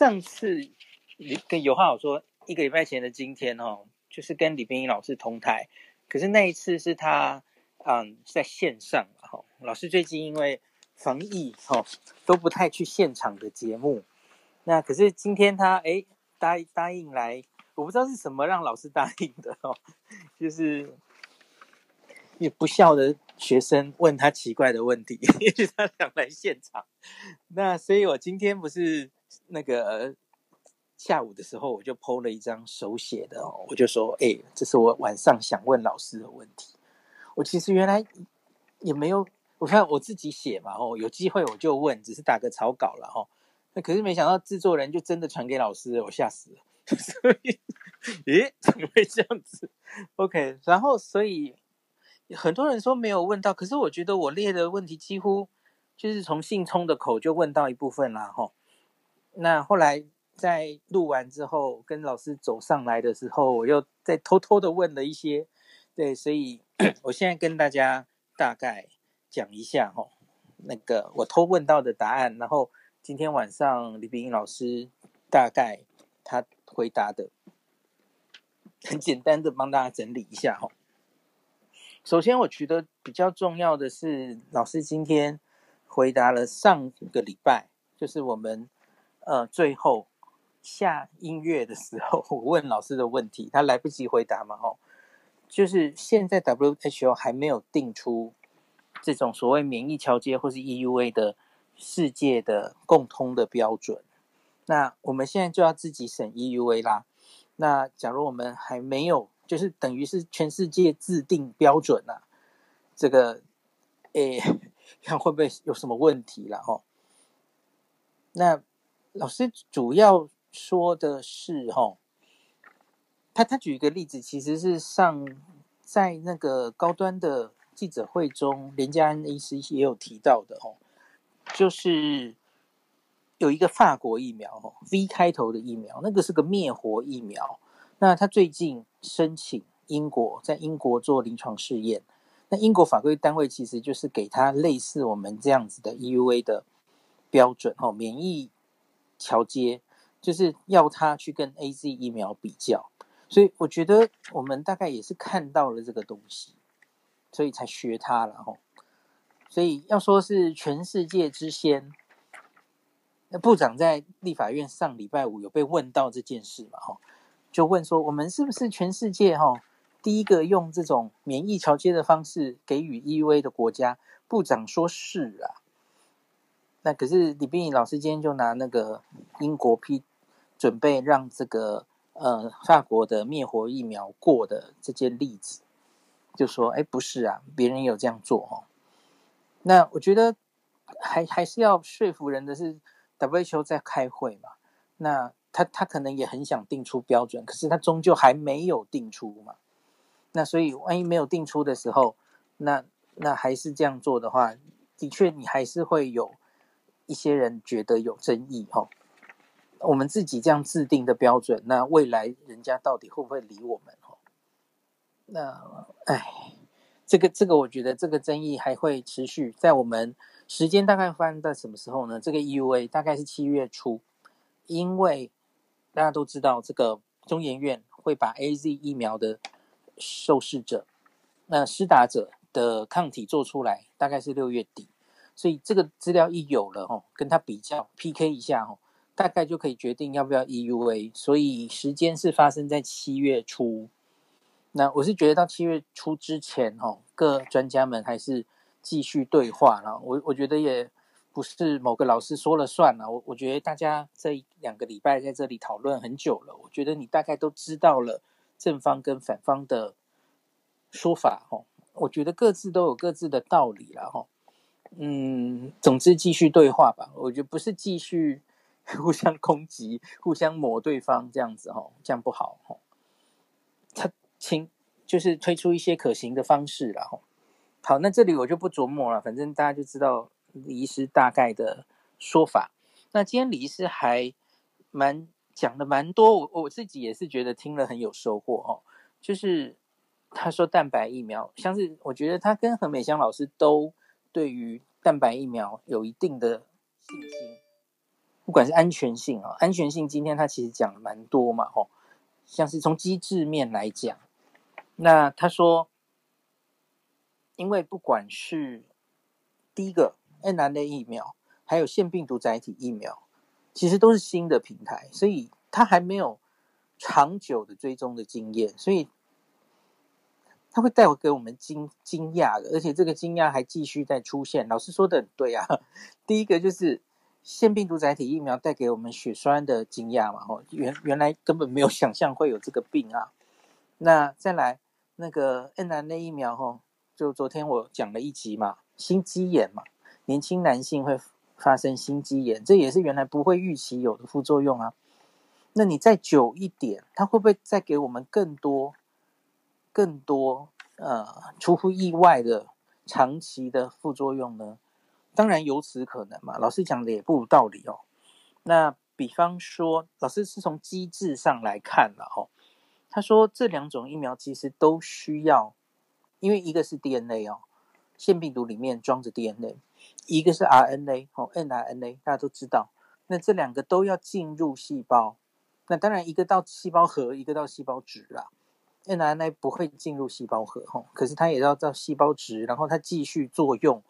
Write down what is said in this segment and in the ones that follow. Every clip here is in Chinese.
上次跟有话好说，一个礼拜前的今天哦，就是跟李冰英老师同台，可是那一次是他嗯在线上哈。老师最近因为防疫哈都不太去现场的节目，那可是今天他哎答答应来，我不知道是什么让老师答应的哦，就是。也不孝的学生问他奇怪的问题，也许他想来现场。那所以我今天不是那个下午的时候，我就 po 了一张手写的哦，我就说，哎、欸，这是我晚上想问老师的问题。我其实原来也没有，我看我自己写嘛，哦，有机会我就问，只是打个草稿了哈。那可是没想到制作人就真的传给老师，我吓死了。所以，咦，怎么会这样子？OK，然后所以。很多人说没有问到，可是我觉得我列的问题几乎就是从信聪的口就问到一部分啦，吼。那后来在录完之后，跟老师走上来的时候，我又再偷偷的问了一些，对，所以 我现在跟大家大概讲一下，哦，那个我偷问到的答案，然后今天晚上李冰英老师大概他回答的，很简单的帮大家整理一下，哦。首先，我觉得比较重要的是，老师今天回答了上个礼拜，就是我们呃最后下音乐的时候，我问老师的问题，他来不及回答嘛，吼，就是现在 WHO 还没有定出这种所谓免疫桥接或是 EUA 的世界的共通的标准，那我们现在就要自己审 EUA 啦。那假如我们还没有，就是等于是全世界制定标准啊，这个，诶，看会不会有什么问题了哈？那老师主要说的是哈，他他举一个例子，其实是上在那个高端的记者会中，连家安医师也有提到的哦，就是有一个法国疫苗哦，V 开头的疫苗，那个是个灭活疫苗。那他最近申请英国在英国做临床试验，那英国法规单位其实就是给他类似我们这样子的 EUA 的标准哦，免疫桥接，就是要他去跟 AZ 疫苗比较，所以我觉得我们大概也是看到了这个东西，所以才学他了吼。所以要说是全世界之先，那部长在立法院上礼拜五有被问到这件事嘛吼。就问说，我们是不是全世界哈第一个用这种免疫桥接的方式给予 E V 的国家？部长说是啊。那可是李冰颖老师今天就拿那个英国批准备让这个呃法国的灭活疫苗过的这件例子，就说哎不是啊，别人有这样做哦。那我觉得还还是要说服人的是 WHO 在开会嘛。那他他可能也很想定出标准，可是他终究还没有定出嘛。那所以万一没有定出的时候，那那还是这样做的话，的确你还是会有一些人觉得有争议哈。我们自己这样制定的标准，那未来人家到底会不会理我们哈？那哎，这个这个我觉得这个争议还会持续，在我们时间大概发生在什么时候呢？这个 EUA 大概是七月初，因为。大家都知道，这个中研院会把 AZ 疫苗的受试者，那施打者的抗体做出来，大概是六月底，所以这个资料一有了吼，跟他比较 PK 一下吼，大概就可以决定要不要 EUA。所以时间是发生在七月初。那我是觉得到七月初之前吼，各专家们还是继续对话了。我我觉得也。不是某个老师说了算了，我我觉得大家这两个礼拜在这里讨论很久了，我觉得你大概都知道了正方跟反方的说法哈，我觉得各自都有各自的道理了哈，嗯，总之继续对话吧，我觉得不是继续 互相攻击、互相抹对方这样子哈，这样不好哈，他请就是推出一些可行的方式了哈，好，那这里我就不琢磨了，反正大家就知道。李医师大概的说法，那今天李医师还蛮讲的蛮多，我我自己也是觉得听了很有收获哦。就是他说蛋白疫苗，像是我觉得他跟何美香老师都对于蛋白疫苗有一定的信心。不管是安全性啊，安全性今天他其实讲了蛮多嘛，吼，像是从机制面来讲，那他说，因为不管是第一个 mRNA 疫苗，还有腺病毒载体疫苗，其实都是新的平台，所以它还没有长久的追踪的经验，所以它会带给我们惊惊讶的，而且这个惊讶还继续在出现。老师说的很对啊，第一个就是。腺病毒载体疫苗带给我们血栓的惊讶嘛？哦，原原来根本没有想象会有这个病啊。那再来那个 mRNA 疫苗，哦，就昨天我讲了一集嘛，心肌炎嘛，年轻男性会发生心肌炎，这也是原来不会预期有的副作用啊。那你再久一点，它会不会再给我们更多、更多呃出乎意外的长期的副作用呢？当然有此可能嘛，老师讲的也不无道理哦。那比方说，老师是从机制上来看了哦。他说这两种疫苗其实都需要，因为一个是 DNA 哦，腺病毒里面装着 DNA，一个是 RNA 哦，mRNA 大家都知道。那这两个都要进入细胞，那当然一个到细胞核，一个到细胞质啦。mRNA 不会进入细胞核哦，可是它也要到细胞质，然后它继续作用。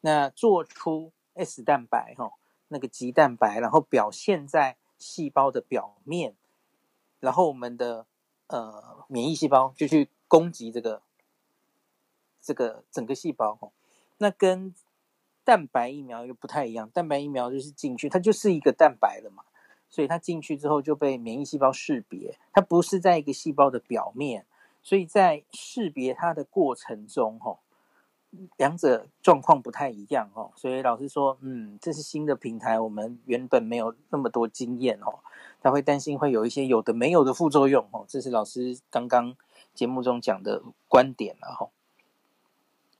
那做出 S 蛋白哈，那个棘蛋白，然后表现在细胞的表面，然后我们的呃免疫细胞就去攻击这个这个整个细胞哈。那跟蛋白疫苗又不太一样，蛋白疫苗就是进去，它就是一个蛋白了嘛，所以它进去之后就被免疫细胞识别，它不是在一个细胞的表面，所以在识别它的过程中哈。两者状况不太一样哦，所以老师说，嗯，这是新的平台，我们原本没有那么多经验哦，他会担心会有一些有的没有的副作用哦，这是老师刚刚节目中讲的观点了哈。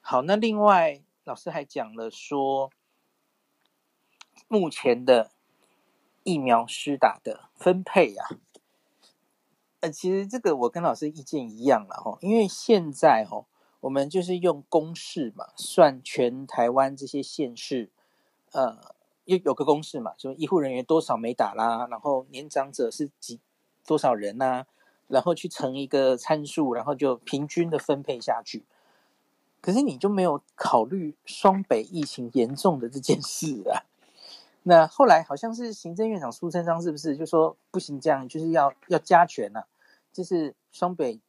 好，那另外老师还讲了说，目前的疫苗施打的分配呀，呃，其实这个我跟老师意见一样了哈，因为现在哈。我们就是用公式嘛，算全台湾这些县市，呃，有有个公式嘛，说医护人员多少没打啦，然后年长者是几多少人呐、然后去乘一个参数，然后就平均的分配下去。可是你就没有考虑双北疫情严重的这件事啊？那后来好像是行政院长苏贞昌是不是就说不行，这样就是要要加权呐、啊，就是双北。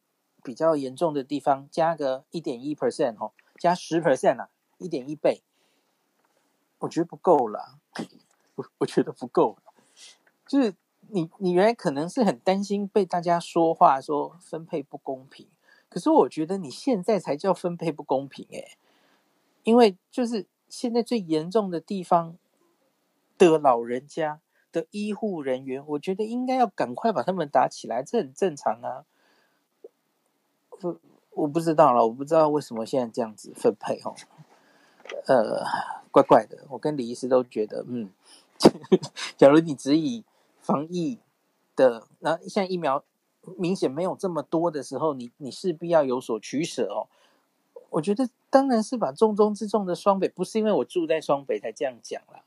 比较严重的地方，加个一点一 percent 哦，加十 percent 啊，一点一倍，我觉得不够了，我我觉得不够，就是你你原来可能是很担心被大家说话说分配不公平，可是我觉得你现在才叫分配不公平诶，因为就是现在最严重的地方的老人家的医护人员，我觉得应该要赶快把他们打起来，这很正常啊。不，我不知道了，我不知道为什么现在这样子分配哦，呃，怪怪的。我跟李医师都觉得，嗯，假如你只以防疫的，那现在疫苗明显没有这么多的时候，你你势必要有所取舍哦。我觉得当然是把重中之重的双北，不是因为我住在双北才这样讲啦，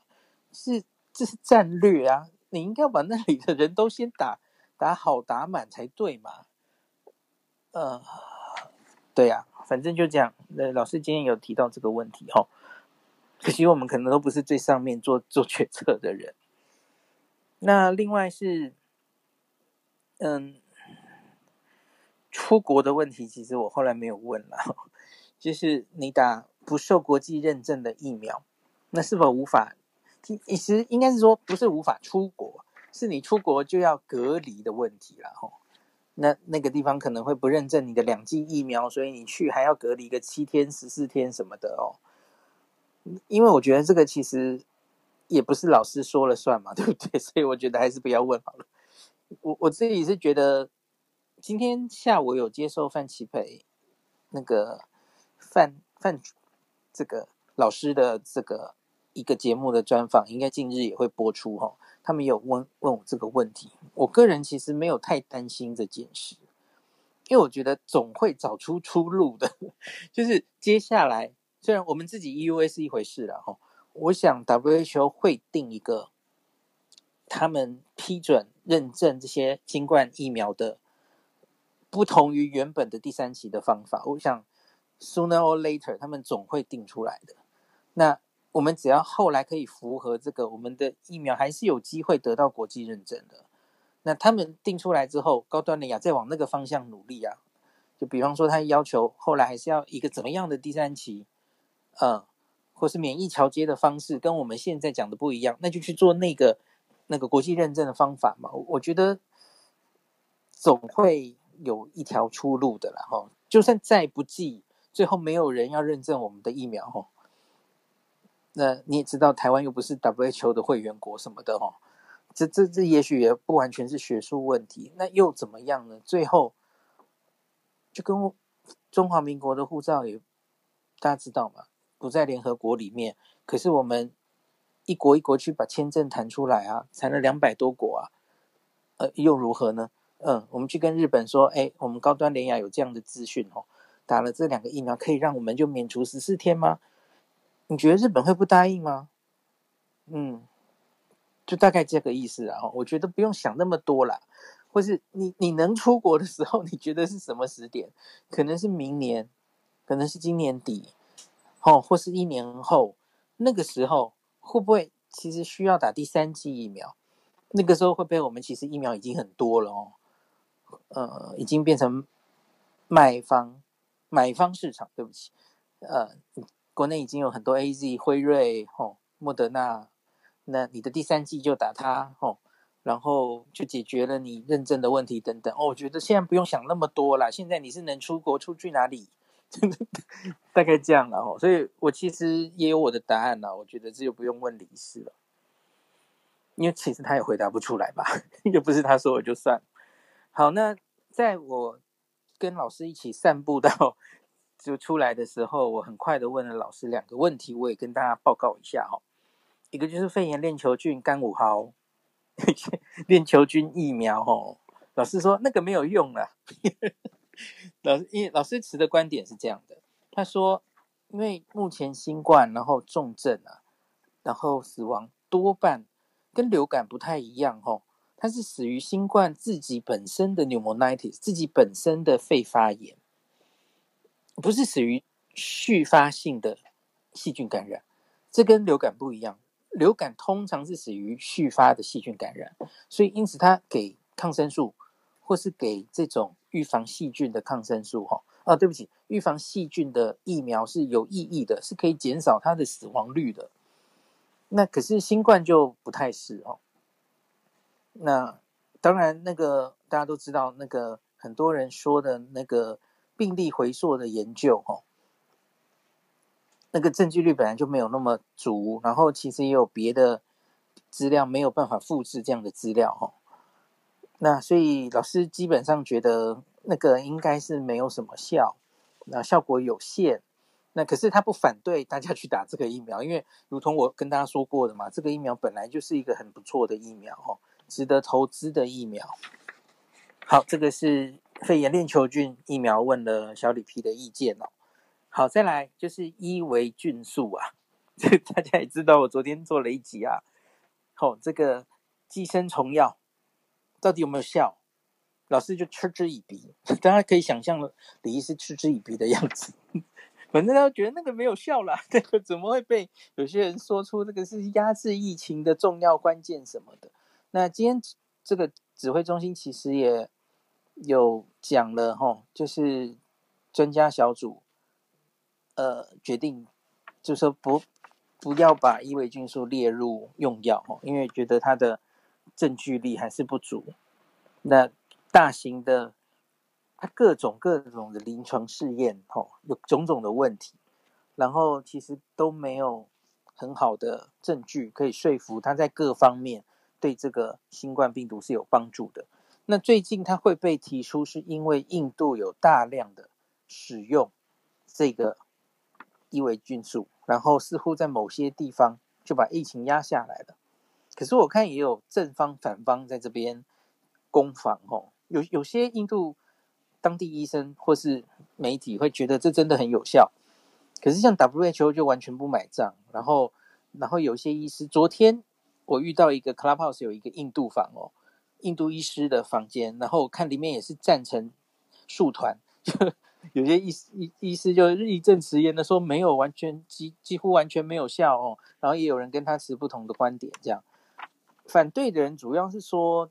是这是战略啊，你应该把那里的人都先打打好打满才对嘛。呃，对呀、啊，反正就这样。那老师今天有提到这个问题哈，可惜我们可能都不是最上面做做决策的人。那另外是，嗯，出国的问题，其实我后来没有问了。就是你打不受国际认证的疫苗，那是否无法？其实应该是说不是无法出国，是你出国就要隔离的问题了哈。那那个地方可能会不认证你的两剂疫苗，所以你去还要隔离个七天、十四天什么的哦。因为我觉得这个其实也不是老师说了算嘛，对不对？所以我觉得还是不要问好了。我我自己是觉得，今天下午有接受范琪培那个范范这个老师的这个一个节目的专访，应该近日也会播出哈、哦。他们有问问我这个问题，我个人其实没有太担心这件事，因为我觉得总会找出出路的。就是接下来，虽然我们自己 EUA 是一回事了哈，我想 WHO 会定一个他们批准认证这些新冠疫苗的不同于原本的第三期的方法，我想 sooner or later 他们总会定出来的。那我们只要后来可以符合这个，我们的疫苗还是有机会得到国际认证的。那他们定出来之后，高端的亚再往那个方向努力啊。就比方说，他要求后来还是要一个怎么样的第三期，呃，或是免疫桥接的方式，跟我们现在讲的不一样，那就去做那个那个国际认证的方法嘛。我觉得总会有一条出路的啦，哈。就算再不济，最后没有人要认证我们的疫苗，哈。那你也知道，台湾又不是 WHO 的会员国什么的，哈。这这这也许也不完全是学术问题，那又怎么样呢？最后。就跟中华民国的护照也，大家知道吗？不在联合国里面，可是我们一国一国去把签证弹出来啊，谈了两百多国啊，呃，又如何呢？嗯，我们去跟日本说，哎，我们高端联亚有这样的资讯哦，打了这两个疫苗可以让我们就免除十四天吗？你觉得日本会不答应吗？嗯，就大概这个意思啊，我觉得不用想那么多啦。或是你你能出国的时候，你觉得是什么时点？可能是明年，可能是今年底，哦，或是一年后，那个时候会不会其实需要打第三剂疫苗？那个时候会不会我们其实疫苗已经很多了哦？呃，已经变成卖方买方市场，对不起，呃，国内已经有很多 AZ、辉瑞、哦，莫德纳，那你的第三剂就打它，哦。然后就解决了你认证的问题等等哦，我觉得现在不用想那么多了。现在你是能出国出去哪里？大概这样了哦。所以我其实也有我的答案了。我觉得这就不用问李医师了，因为其实他也回答不出来吧，又不是他说我就算。好，那在我跟老师一起散步到就出来的时候，我很快的问了老师两个问题，我也跟大家报告一下哈。一个就是肺炎链球菌肝五号。链球菌疫苗，哦，老师说那个没有用了。老师，因为老师持的观点是这样的，他说，因为目前新冠，然后重症啊，然后死亡多半跟流感不太一样，哦，它是死于新冠自己本身的 pneumonitis，自己本身的肺发炎，不是死于续发性的细菌感染，这跟流感不一样。流感通常是死于续发的细菌感染，所以因此它给抗生素，或是给这种预防细菌的抗生素，哈，啊，对不起，预防细菌的疫苗是有意义的，是可以减少它的死亡率的。那可是新冠就不太是哦。那当然，那个大家都知道，那个很多人说的那个病例回溯的研究，哈。那个证据率本来就没有那么足，然后其实也有别的资料没有办法复制这样的资料哈。那所以老师基本上觉得那个应该是没有什么效，那效果有限。那可是他不反对大家去打这个疫苗，因为如同我跟大家说过的嘛，这个疫苗本来就是一个很不错的疫苗哈，值得投资的疫苗。好，这个是肺炎链球菌疫苗问了小李皮的意见哦。好，再来就是伊维菌素啊，这大家也知道，我昨天做了一集啊。好、哦，这个寄生虫药到底有没有效？老师就嗤之以鼻，大家可以想象李医师嗤之以鼻的样子。反正他觉得那个没有效啦，这个怎么会被有些人说出这个是压制疫情的重要关键什么的？那今天这个指挥中心其实也有讲了哈、就是专家小组。呃，决定就说不不要把伊维菌素列入用药哦，因为觉得它的证据力还是不足。那大型的它各种各种的临床试验哦，有种种的问题，然后其实都没有很好的证据可以说服它在各方面对这个新冠病毒是有帮助的。那最近它会被提出，是因为印度有大量的使用这个。伊维菌素，然后似乎在某些地方就把疫情压下来了。可是我看也有正方反方在这边攻防哦。有有些印度当地医生或是媒体会觉得这真的很有效，可是像 WHO 就完全不买账。然后，然后有些医师昨天我遇到一个 Clubhouse 有一个印度房哦，印度医师的房间，然后我看里面也是站成数团，就有些医医医师就义正辞严的说没有完全几几乎完全没有效哦，然后也有人跟他持不同的观点，这样反对的人主要是说，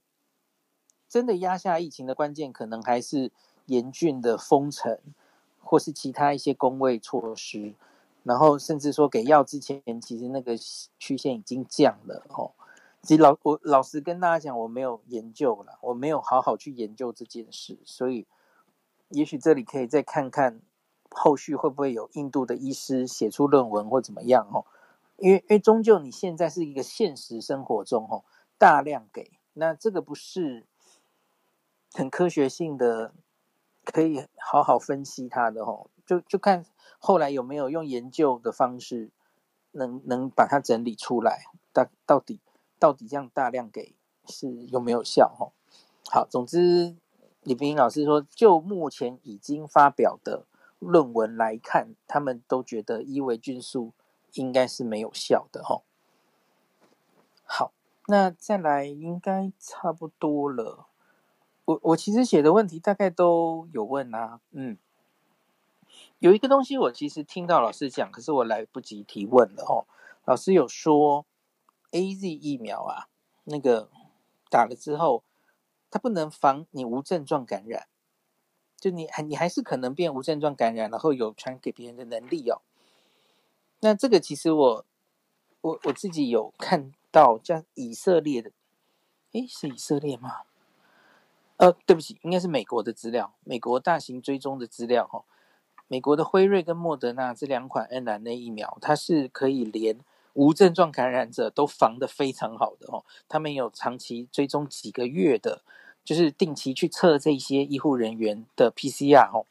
真的压下疫情的关键可能还是严峻的封城，或是其他一些工卫措施。然后甚至说给药之前，其实那个曲线已经降了哦。其实老我老实跟大家讲，我没有研究了，我没有好好去研究这件事，所以也许这里可以再看看后续会不会有印度的医师写出论文或怎么样哦。因为因为终究你现在是一个现实生活中哦，大量给，那这个不是很科学性的，可以好好分析它的哦。就就看后来有没有用研究的方式能，能能把它整理出来，到到底到底这样大量给是有没有效？哈，好，总之李冰老师说，就目前已经发表的论文来看，他们都觉得伊维菌素应该是没有效的，哈。好，那再来应该差不多了。我我其实写的问题大概都有问啊，嗯。有一个东西我其实听到老师讲，可是我来不及提问了哦。老师有说，AZ 疫苗啊，那个打了之后，它不能防你无症状感染，就你还你还是可能变无症状感染，然后有传给别人的能力哦。那这个其实我我我自己有看到，像以色列的，诶，是以色列吗？呃，对不起，应该是美国的资料，美国大型追踪的资料哈、哦。美国的辉瑞跟莫德纳这两款 mRNA 疫苗，它是可以连无症状感染者都防得非常好的哦。他们有长期追踪几个月的，就是定期去测这些医护人员的 PCR 哦，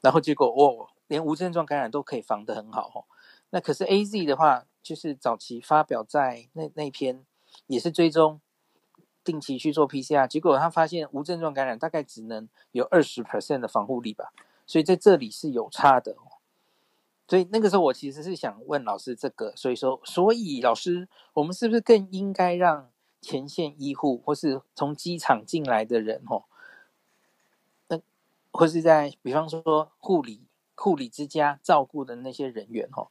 然后结果哦，连无症状感染都可以防得很好哦。那可是 AZ 的话，就是早期发表在那那篇也是追踪定期去做 PCR，结果他发现无症状感染大概只能有二十 percent 的防护力吧。所以在这里是有差的，所以那个时候我其实是想问老师这个，所以说，所以老师，我们是不是更应该让前线医护或是从机场进来的人，吼，那或是在比方说护理护理之家照顾的那些人员，吼，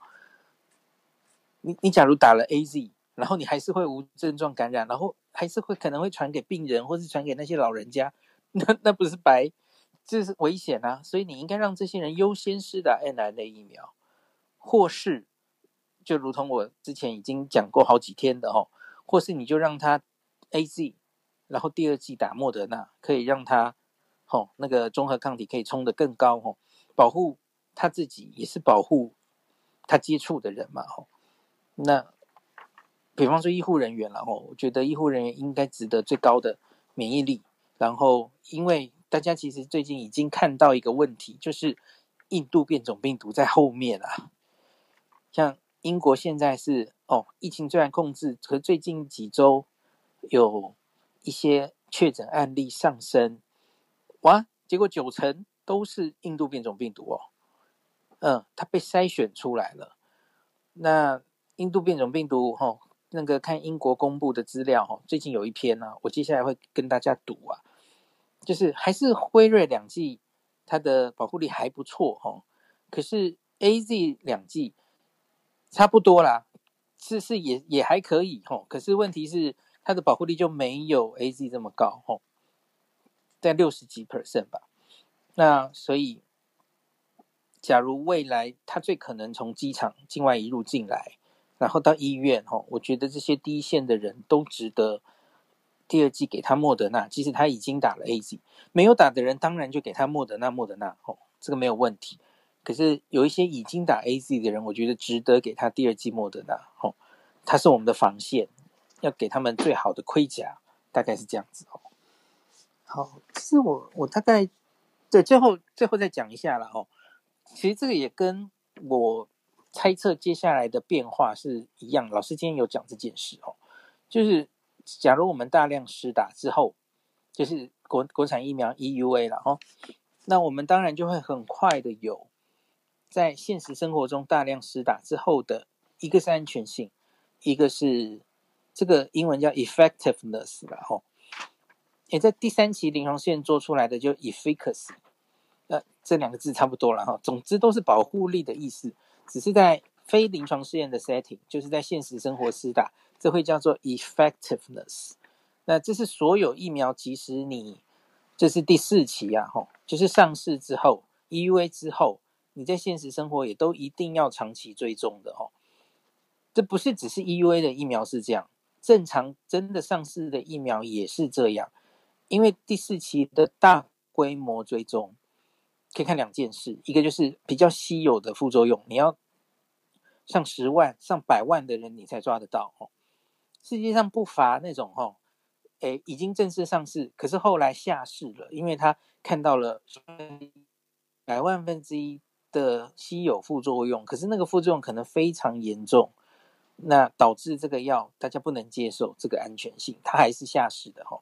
你你假如打了 AZ，然后你还是会无症状感染，然后还是会可能会传给病人或是传给那些老人家，那那不是白？这是危险啊！所以你应该让这些人优先施打 nrna 疫苗，或是就如同我之前已经讲过好几天的哦，或是你就让他 AZ，然后第二剂打莫德纳，可以让他哦那个综合抗体可以冲得更高哦，保护他自己也是保护他接触的人嘛哦。那比方说医护人员了哦，我觉得医护人员应该值得最高的免疫力，然后因为。大家其实最近已经看到一个问题，就是印度变种病毒在后面啊。像英国现在是哦，疫情虽然控制，可是最近几周有一些确诊案例上升，哇，结果九成都是印度变种病毒哦。嗯，它被筛选出来了。那印度变种病毒哦，那个看英国公布的资料哦，最近有一篇呢、啊，我接下来会跟大家读啊。就是还是辉瑞两剂，它的保护力还不错哦。可是 AZ 两剂差不多啦，是是也也还可以哦。可是问题是它的保护力就没有 AZ 这么高哦，在六十几 percent 吧。那所以，假如未来它最可能从机场境外一路进来，然后到医院哦，我觉得这些第一线的人都值得。第二季给他莫德纳，即使他已经打了 AZ，没有打的人当然就给他莫德纳，莫德纳哦，这个没有问题。可是有一些已经打 AZ 的人，我觉得值得给他第二剂莫德纳哦，他是我们的防线，要给他们最好的盔甲，大概是这样子哦。好，其实我我大概对最后最后再讲一下了哦。其实这个也跟我猜测接下来的变化是一样，老师今天有讲这件事哦，就是。假如我们大量施打之后，就是国国产疫苗 EUA 了哦，那我们当然就会很快的有在现实生活中大量施打之后的一个是安全性，一个是这个英文叫 effectiveness 啦，吼。也在第三期临床试验做出来的就 efficacy，呃，这两个字差不多了哈。总之都是保护力的意思，只是在非临床试验的 setting，就是在现实生活施打，这会叫做 effectiveness。那这是所有疫苗，即使你这是第四期啊，吼，就是上市之后 EUA 之后，你在现实生活也都一定要长期追踪的哦。这不是只是 EUA 的疫苗是这样，正常真的上市的疫苗也是这样。因为第四期的大规模追踪，可以看两件事，一个就是比较稀有的副作用，你要上十万、上百万的人你才抓得到哦。世界上不乏那种哦，诶，已经正式上市，可是后来下市了，因为他看到了百万分之一的稀有副作用，可是那个副作用可能非常严重，那导致这个药大家不能接受这个安全性，它还是下市的哦。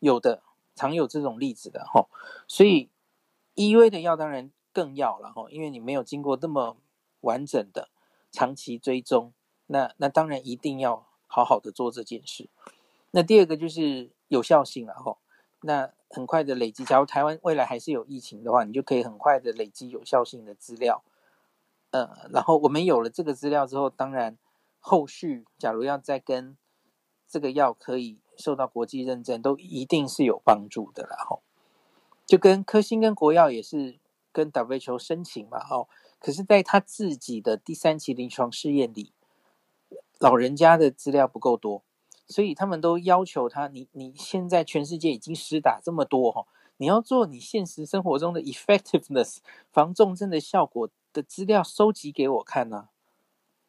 有的常有这种例子的哈，所以 EUA 的药当然更要了哈，因为你没有经过这么完整的长期追踪，那那当然一定要好好的做这件事。那第二个就是有效性了哈，那很快的累积，假如台湾未来还是有疫情的话，你就可以很快的累积有效性的资料。呃，然后我们有了这个资料之后，当然后续假如要再跟这个药可以。受到国际认证都一定是有帮助的啦，吼，就跟科兴跟国药也是跟 WHO 申请嘛，哦，可是在他自己的第三期临床试验里，老人家的资料不够多，所以他们都要求他，你你现在全世界已经施打这么多，哈，你要做你现实生活中的 effectiveness 防重症的效果的资料收集给我看呢，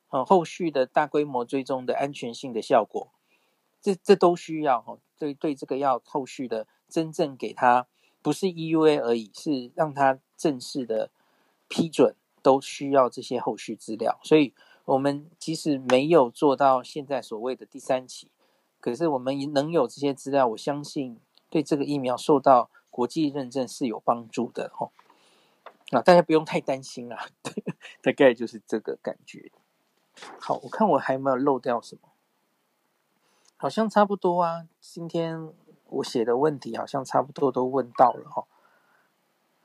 啊，后续的大规模追踪的安全性的效果。这这都需要哈，对对，这个药后续的真正给他不是 EUA 而已，是让他正式的批准，都需要这些后续资料。所以，我们即使没有做到现在所谓的第三期，可是我们能有这些资料，我相信对这个疫苗受到国际认证是有帮助的哈。啊，大家不用太担心啊，大概就是这个感觉。好，我看我还有没有漏掉什么。好像差不多啊，今天我写的问题好像差不多都问到了哈。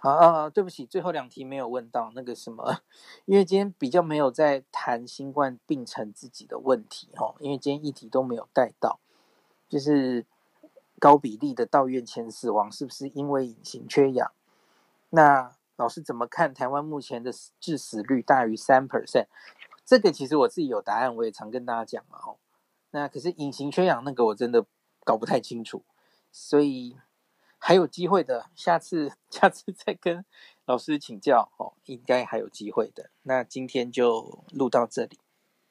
好啊，对不起，最后两题没有问到那个什么，因为今天比较没有在谈新冠病程自己的问题哈，因为今天议题都没有带到，就是高比例的到院前死亡是不是因为隐形缺氧？那老师怎么看台湾目前的致死率大于三 percent？这个其实我自己有答案，我也常跟大家讲嘛哈。那可是隐形缺氧那个我真的搞不太清楚，所以还有机会的，下次下次再跟老师请教哦，应该还有机会的。那今天就录到这里。